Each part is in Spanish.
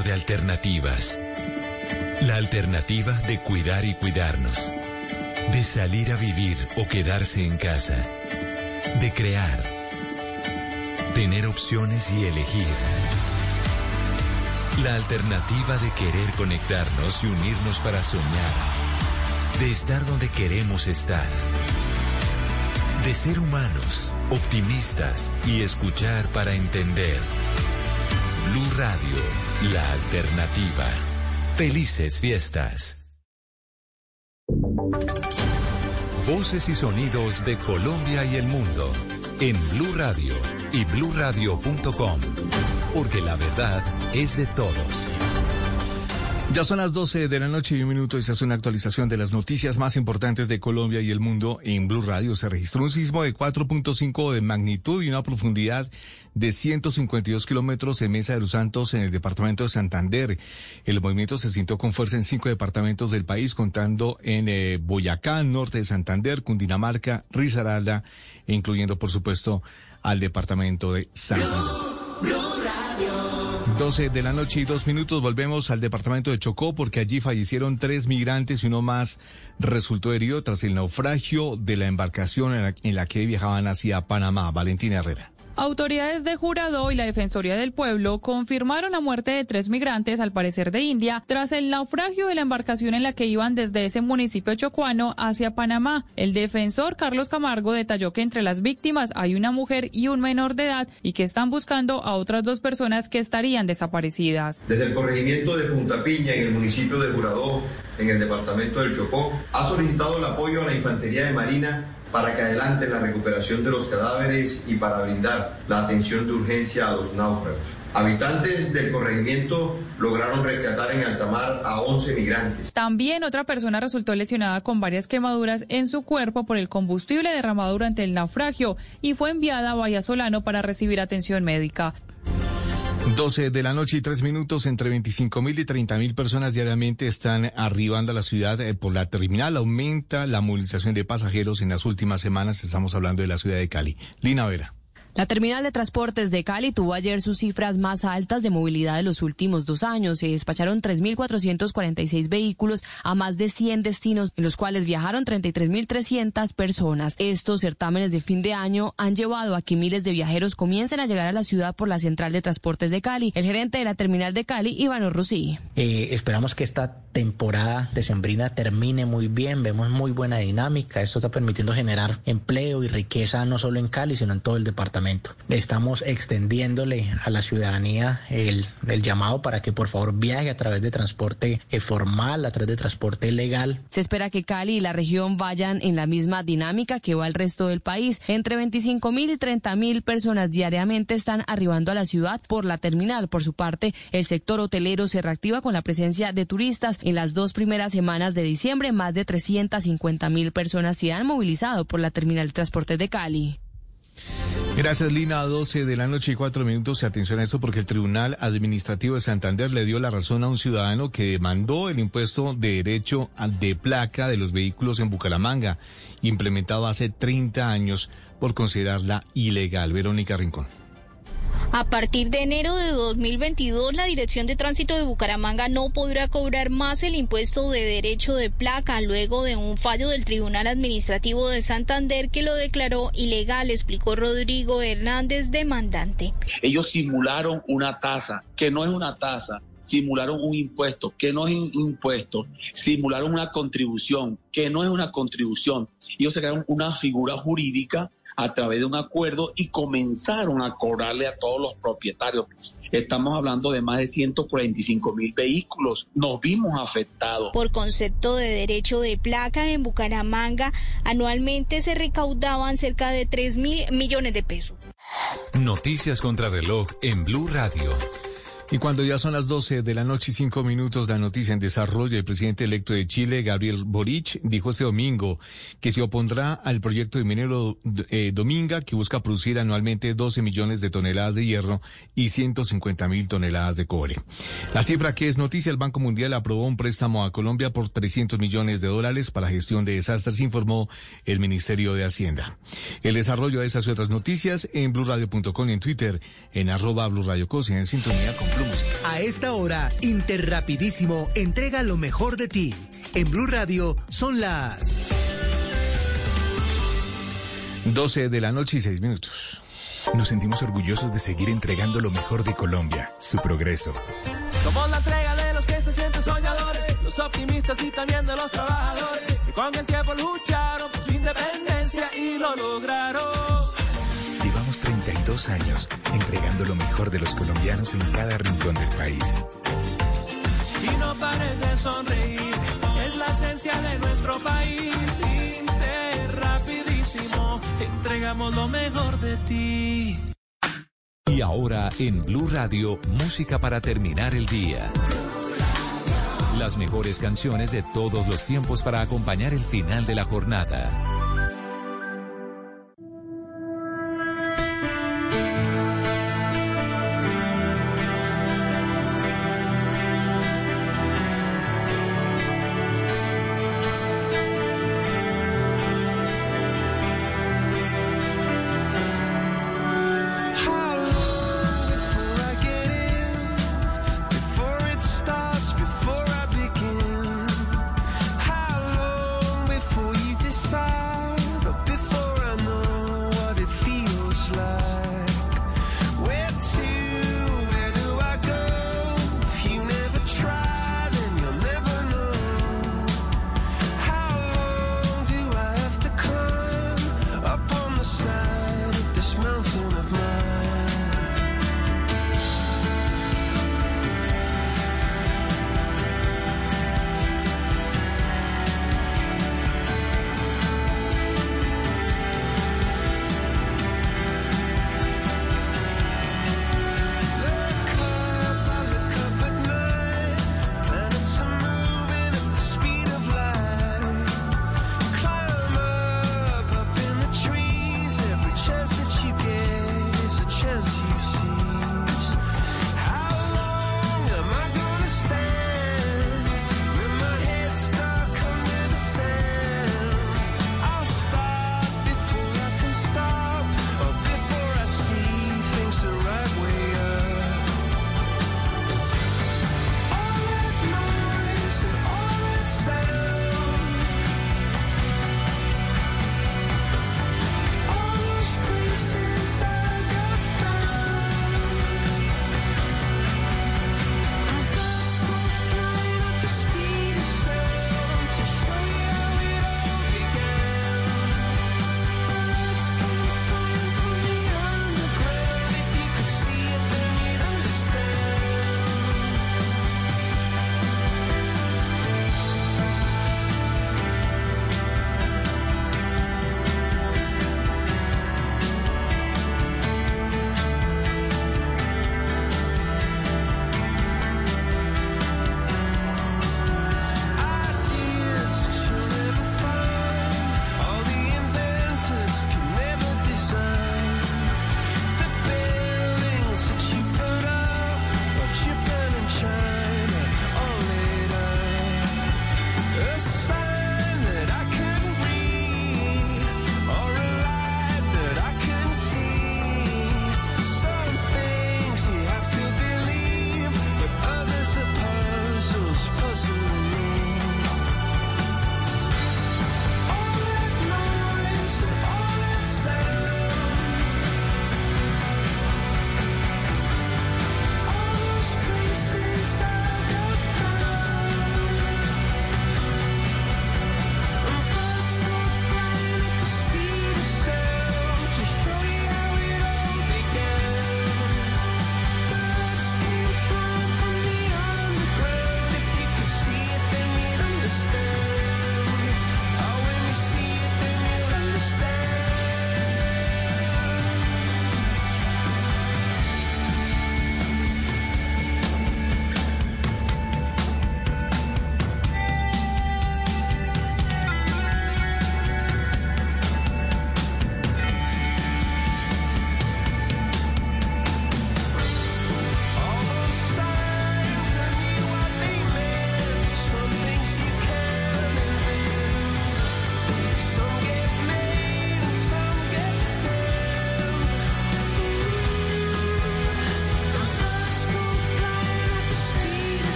de alternativas. La alternativa de cuidar y cuidarnos. De salir a vivir o quedarse en casa. De crear. Tener opciones y elegir. La alternativa de querer conectarnos y unirnos para soñar. De estar donde queremos estar. De ser humanos, optimistas y escuchar para entender. Blue Radio, la alternativa. Felices fiestas. Voces y sonidos de Colombia y el mundo en Blue Radio y bluradio.com, porque la verdad es de todos. Ya son las 12 de la noche y un minuto y se hace una actualización de las noticias más importantes de Colombia y el mundo en Blue Radio. Se registró un sismo de 4.5 de magnitud y una profundidad de 152 kilómetros en Mesa de los Santos en el departamento de Santander. El movimiento se sintió con fuerza en cinco departamentos del país, contando en eh, Boyacá, norte de Santander, Cundinamarca, Risaralda, incluyendo, por supuesto, al departamento de Santander. 12 de la noche y dos minutos volvemos al departamento de Chocó porque allí fallecieron tres migrantes y uno más resultó herido tras el naufragio de la embarcación en la, que viajaban hacia Panamá. Valentina Herrera. Autoridades de Jurado y la Defensoría del Pueblo confirmaron la muerte de tres migrantes, al parecer de India, tras el naufragio de la embarcación en la que iban desde ese municipio chocuano hacia Panamá. El defensor Carlos Camargo detalló que entre las víctimas hay una mujer y un menor de edad y que están buscando a otras dos personas que estarían desaparecidas. Desde el corregimiento de Punta Piña, en el municipio de Jurado, en el departamento del Chocó, ha solicitado el apoyo a la Infantería de Marina para que adelante la recuperación de los cadáveres y para brindar la atención de urgencia a los náufragos. Habitantes del corregimiento lograron rescatar en alta mar a 11 migrantes. También otra persona resultó lesionada con varias quemaduras en su cuerpo por el combustible derramado durante el naufragio y fue enviada a Bahía Solano para recibir atención médica. 12 de la noche y tres minutos, entre 25 mil y 30 mil personas diariamente están arribando a la ciudad eh, por la terminal. Aumenta la movilización de pasajeros en las últimas semanas. Estamos hablando de la ciudad de Cali. Lina Vera. La terminal de transportes de Cali tuvo ayer sus cifras más altas de movilidad de los últimos dos años. Se despacharon 3.446 vehículos a más de 100 destinos, en los cuales viajaron 33.300 personas. Estos certámenes de fin de año han llevado a que miles de viajeros comiencen a llegar a la ciudad por la central de transportes de Cali. El gerente de la terminal de Cali, Iván Rossi. Eh, esperamos que esta temporada decembrina termine muy bien. Vemos muy buena dinámica. Esto está permitiendo generar empleo y riqueza no solo en Cali, sino en todo el departamento. Estamos extendiéndole a la ciudadanía el, el, llamado para que por favor viaje a través de transporte eh, formal, a través de transporte legal. Se espera que Cali y la región vayan en la misma dinámica que va el resto del país. Entre 25 mil y 30 mil personas diariamente están arribando a la ciudad por la terminal. Por su parte, el sector hotelero se reactiva con la presencia de turistas. En las dos primeras semanas de diciembre, más de 350 mil personas se han movilizado por la terminal de transportes de Cali. Gracias, Lina. 12 de la noche y cuatro minutos. Y atención a esto porque el Tribunal Administrativo de Santander le dio la razón a un ciudadano que demandó el impuesto de derecho de placa de los vehículos en Bucaramanga, implementado hace 30 años por considerarla ilegal. Verónica Rincón. A partir de enero de 2022, la Dirección de Tránsito de Bucaramanga no podrá cobrar más el impuesto de derecho de placa luego de un fallo del Tribunal Administrativo de Santander que lo declaró ilegal, explicó Rodrigo Hernández, demandante. Ellos simularon una tasa que no es una tasa, simularon un impuesto que no es un impuesto, simularon una contribución que no es una contribución. Ellos crearon una figura jurídica a través de un acuerdo y comenzaron a cobrarle a todos los propietarios. Estamos hablando de más de 145 mil vehículos. Nos vimos afectados. Por concepto de derecho de placa en Bucaramanga, anualmente se recaudaban cerca de 3 mil millones de pesos. Noticias contra reloj en Blue Radio. Y cuando ya son las 12 de la noche y cinco minutos, la noticia en desarrollo, el presidente electo de Chile, Gabriel Boric, dijo este domingo que se opondrá al proyecto de minero eh, Dominga, que busca producir anualmente 12 millones de toneladas de hierro y 150 mil toneladas de cobre. La cifra que es noticia, el Banco Mundial aprobó un préstamo a Colombia por 300 millones de dólares para gestión de desastres, informó el Ministerio de Hacienda. El desarrollo de estas y otras noticias en blurradio.com y en Twitter, en arroba blurradiocosi, en sintonía con a esta hora, Interrapidísimo entrega lo mejor de ti. En Blue Radio son las 12 de la noche y 6 minutos. Nos sentimos orgullosos de seguir entregando lo mejor de Colombia, su progreso. Somos la entrega de los que se sienten soñadores, los optimistas y también de los trabajadores, que con el tiempo lucharon por su independencia y lo lograron. Llevamos 32 años entregando lo mejor de los colombianos en cada rincón del país. Y no pares de sonreír, es la esencia de nuestro país. Inter rapidísimo, entregamos lo mejor de ti. Y ahora en Blue Radio, música para terminar el día. Las mejores canciones de todos los tiempos para acompañar el final de la jornada.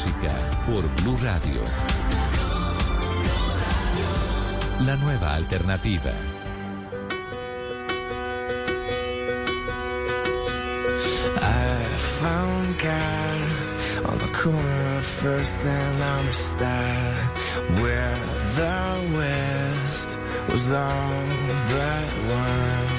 música por Blue Radio. La nueva alternativa. I found God on the corner of First and Amistad, where the West was all but one,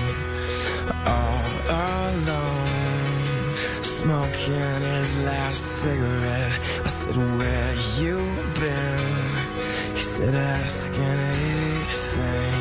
all alone, smoking his last cigarette. said, where you been? He said, ask anything.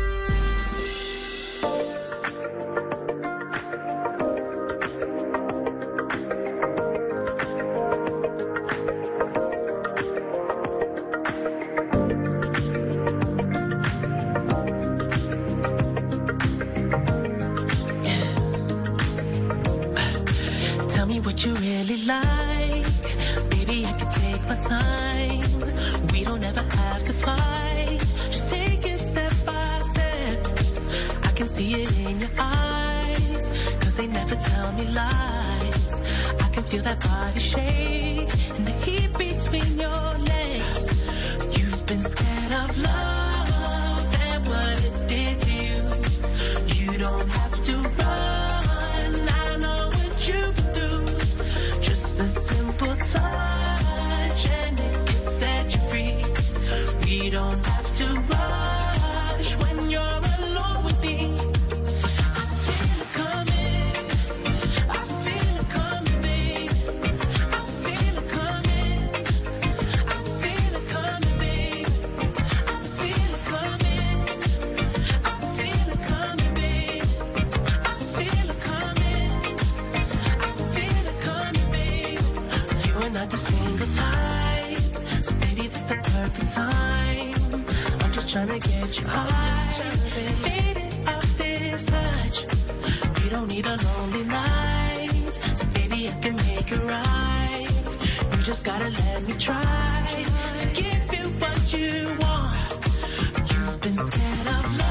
Scared of love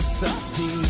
Something.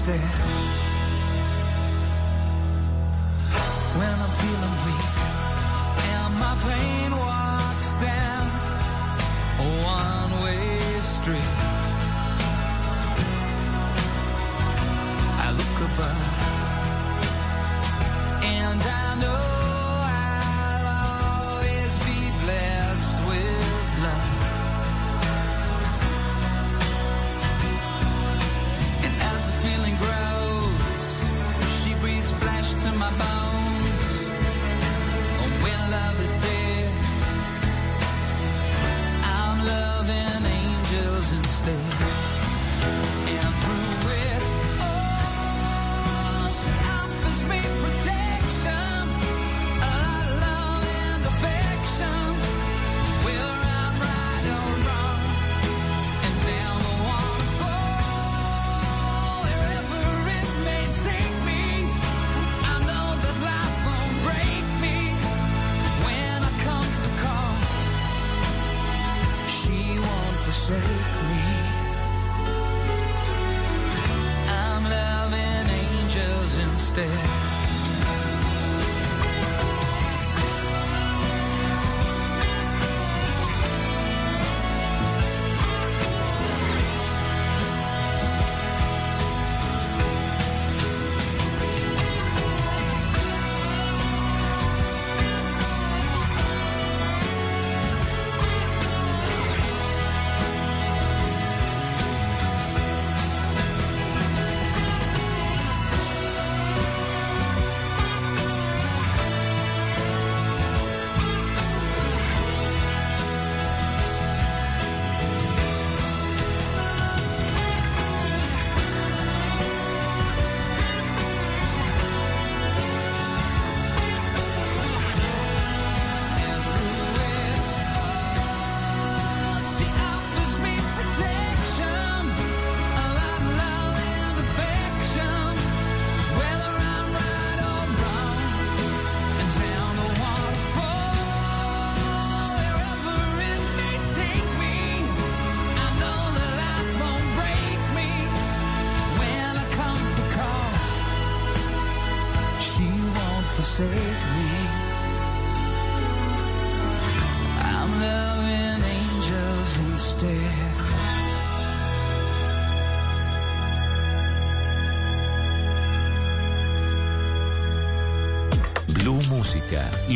Instead. When I'm feeling weak and my pain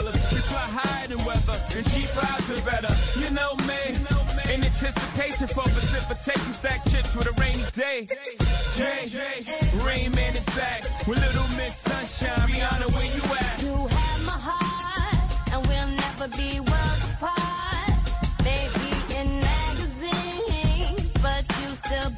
Rockefellers. We fly higher than weather. And cheap vibes are better. You know me. In anticipation for precipitation. Stack chips with a rainy day. Jay, Rain Man is back. With Little Miss Sunshine. Rihanna, where you at? You have my heart, and we'll never be worlds apart. Maybe in magazines, but you still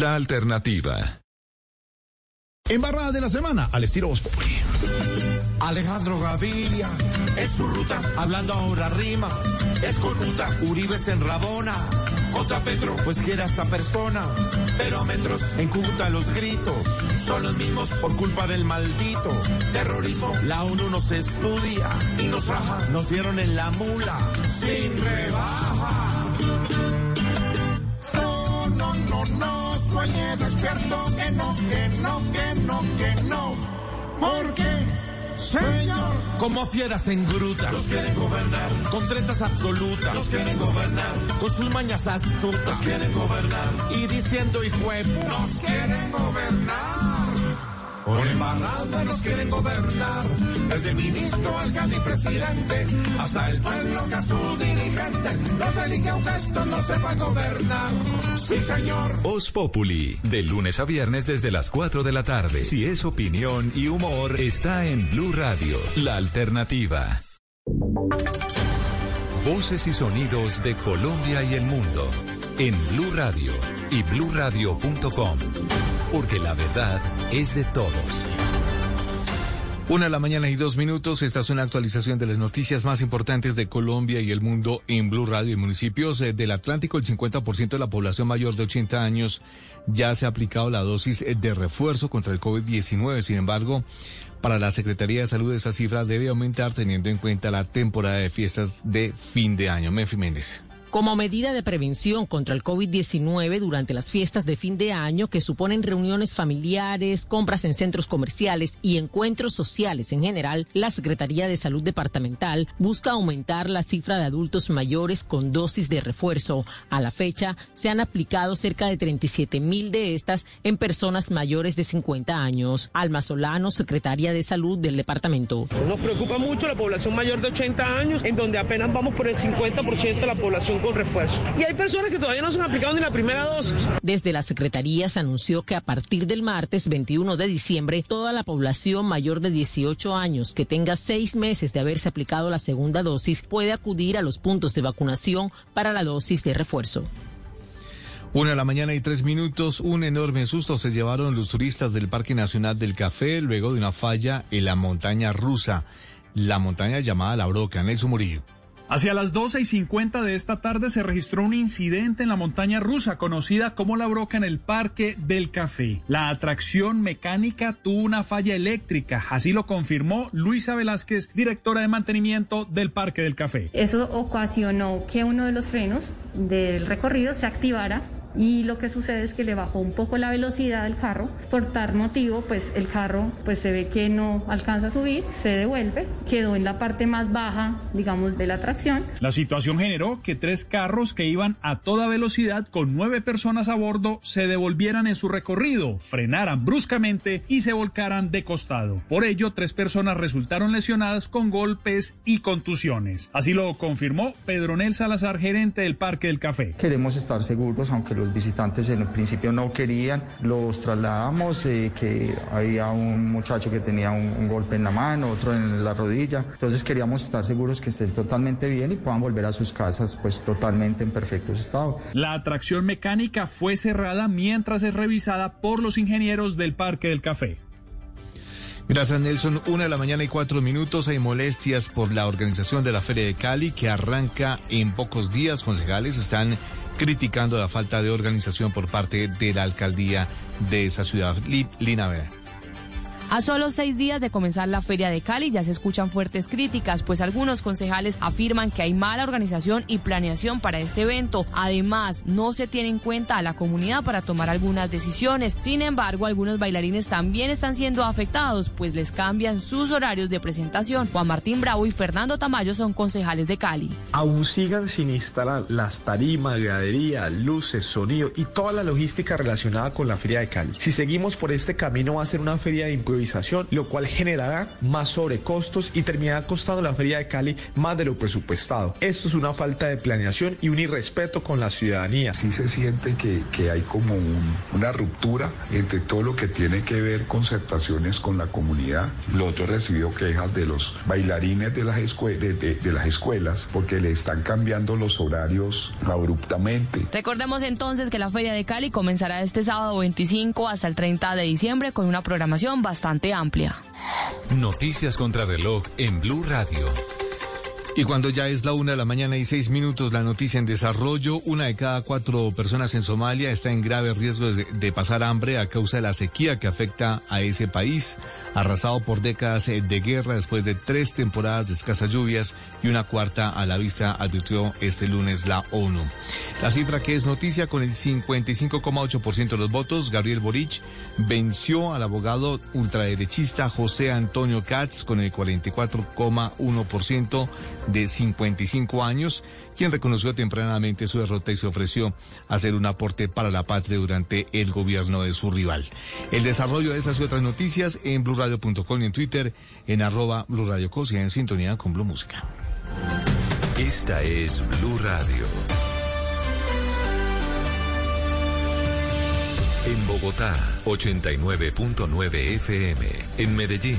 la alternativa. Embarrada de la semana, al estilo Voz. Alejandro Gaviria, es su ruta, hablando ahora rima, es con ruta, Uribe se enrabona, contra Petro, pues quiere a esta persona, pero a metros, en Cúcuta los gritos, son los mismos por culpa del maldito terrorismo, la ONU nos estudia y nos raja, nos dieron en la mula, sin rebaja. Sueñe despierto que no, que no, que no, que no. ¿Por qué, señor? Como fieras en grutas, los quieren gobernar. Con tretas absolutas, los quieren gobernar. Con sus mañas astutas, los quieren gobernar. Y diciendo de pu- Nos quieren gobernar. Por embarrada nos quieren gobernar. Desde ministro, alcalde y presidente, hasta el pueblo que a sus dirigentes los elige aunque esto no sepa gobernar. Sí, señor. Voz Populi, de lunes a viernes desde las 4 de la tarde. Si es opinión y humor, está en Blue Radio, la alternativa. Voces y sonidos de Colombia y el mundo en Blue Radio y bluradio.com, porque la verdad es de todos. Una de la mañana y dos minutos. Esta es una actualización de las noticias más importantes de Colombia y el mundo en Blue Radio. En municipios eh, del Atlántico, el 50% de la población mayor de 80 años ya se ha aplicado la dosis eh, de refuerzo contra el COVID-19. Sin embargo, para la Secretaría de Salud esa cifra debe aumentar teniendo en cuenta la temporada de fiestas de fin de año. Mefi Méndez. Como medida de prevención contra el COVID-19 durante las fiestas de fin de año que suponen reuniones familiares, compras en centros comerciales y encuentros sociales en general, la Secretaría de Salud Departamental busca aumentar la cifra de adultos mayores con dosis de refuerzo. A la fecha, se han aplicado cerca de 37 mil de estas en personas mayores de 50 años. Alma Solano, secretaria de Salud del departamento. Nos preocupa mucho la población mayor de 80 años, en donde apenas vamos por el 50% de la población con refuerzo. Y hay personas que todavía no se han aplicado ni la primera dosis. Desde la Secretaría se anunció que a partir del martes 21 de diciembre, toda la población mayor de 18 años que tenga seis meses de haberse aplicado la segunda dosis puede acudir a los puntos de vacunación para la dosis de refuerzo. Una de la mañana y tres minutos, un enorme susto se llevaron los turistas del Parque Nacional del Café luego de una falla en la montaña rusa, la montaña llamada La Broca, Nelson Murillo. Hacia las 12 y 50 de esta tarde se registró un incidente en la montaña rusa conocida como La Broca en el Parque del Café. La atracción mecánica tuvo una falla eléctrica, así lo confirmó Luisa Velázquez, directora de mantenimiento del Parque del Café. Eso ocasionó que uno de los frenos del recorrido se activara y lo que sucede es que le bajó un poco la velocidad del carro. Por tal motivo, pues el carro pues se ve que no alcanza a subir, se devuelve, quedó en la parte más baja, digamos, de la tracción. La situación generó que tres carros que iban a toda velocidad con nueve personas a bordo se devolvieran en su recorrido, frenaran bruscamente y se volcaran de costado. Por ello, tres personas resultaron lesionadas con golpes y contusiones. Así lo confirmó Pedronel Salazar, gerente del Parque del Café. Queremos estar seguros, aunque los visitantes en el principio no querían, los trasladamos, eh, que había un muchacho que tenía un, un golpe en la mano, otro en la rodilla, entonces queríamos estar seguros que estén totalmente bien y puedan volver a sus casas pues totalmente en perfecto estado. La atracción mecánica fue cerrada mientras es revisada por los ingenieros del Parque del Café. Gracias Nelson. Una de la mañana y cuatro minutos. Hay molestias por la organización de la Feria de Cali que arranca en pocos días. Concejales están criticando la falta de organización por parte de la alcaldía de esa ciudad. Li- Lina Vera. A solo seis días de comenzar la Feria de Cali ya se escuchan fuertes críticas, pues algunos concejales afirman que hay mala organización y planeación para este evento. Además, no se tiene en cuenta a la comunidad para tomar algunas decisiones. Sin embargo, algunos bailarines también están siendo afectados, pues les cambian sus horarios de presentación. Juan Martín Bravo y Fernando Tamayo son concejales de Cali. aún sigan sin instalar las tarimas, gradería, luces, sonido y toda la logística relacionada con la Feria de Cali. Si seguimos por este camino va a ser una feria de improvisación, lo cual generará más sobrecostos y terminará costando la Feria de Cali más de lo presupuestado. Esto es una falta de planeación y un irrespeto con la ciudadanía. Sí se siente que, que hay como un- una ruptura entre todo lo que tiene que ver concertaciones con la comunidad. Lo otro he recibido quejas de los bailarines de las, de- de- de las escuelas porque le están cambiando los horarios abruptamente. Recordemos entonces que la Feria de Cali comenzará este sábado 25 hasta el 30 de diciembre con una programación bastante amplia. Noticias contra reloj en Blue Radio. Y cuando ya es la una de la mañana y seis minutos, la noticia en desarrollo, una de cada cuatro personas en Somalia está en grave riesgo de, de pasar hambre a causa de la sequía que afecta a ese país, arrasado por décadas eh, de guerra después de tres temporadas de escasas lluvias y una cuarta a la vista, advirtió este lunes la ONU. La cifra que es noticia con el 55,8% de los votos, Gabriel Boric venció al abogado ultraderechista José Antonio Katz con el 44,1% de 55 años, quien reconoció tempranamente su derrota y se ofreció a hacer un aporte para la patria durante el gobierno de su rival. El desarrollo de esas y otras noticias en blurradio.com y en Twitter en arroba blurradiocosia en sintonía con Blue Música. Esta es Blue Radio. En Bogotá, 89.9 FM. En Medellín,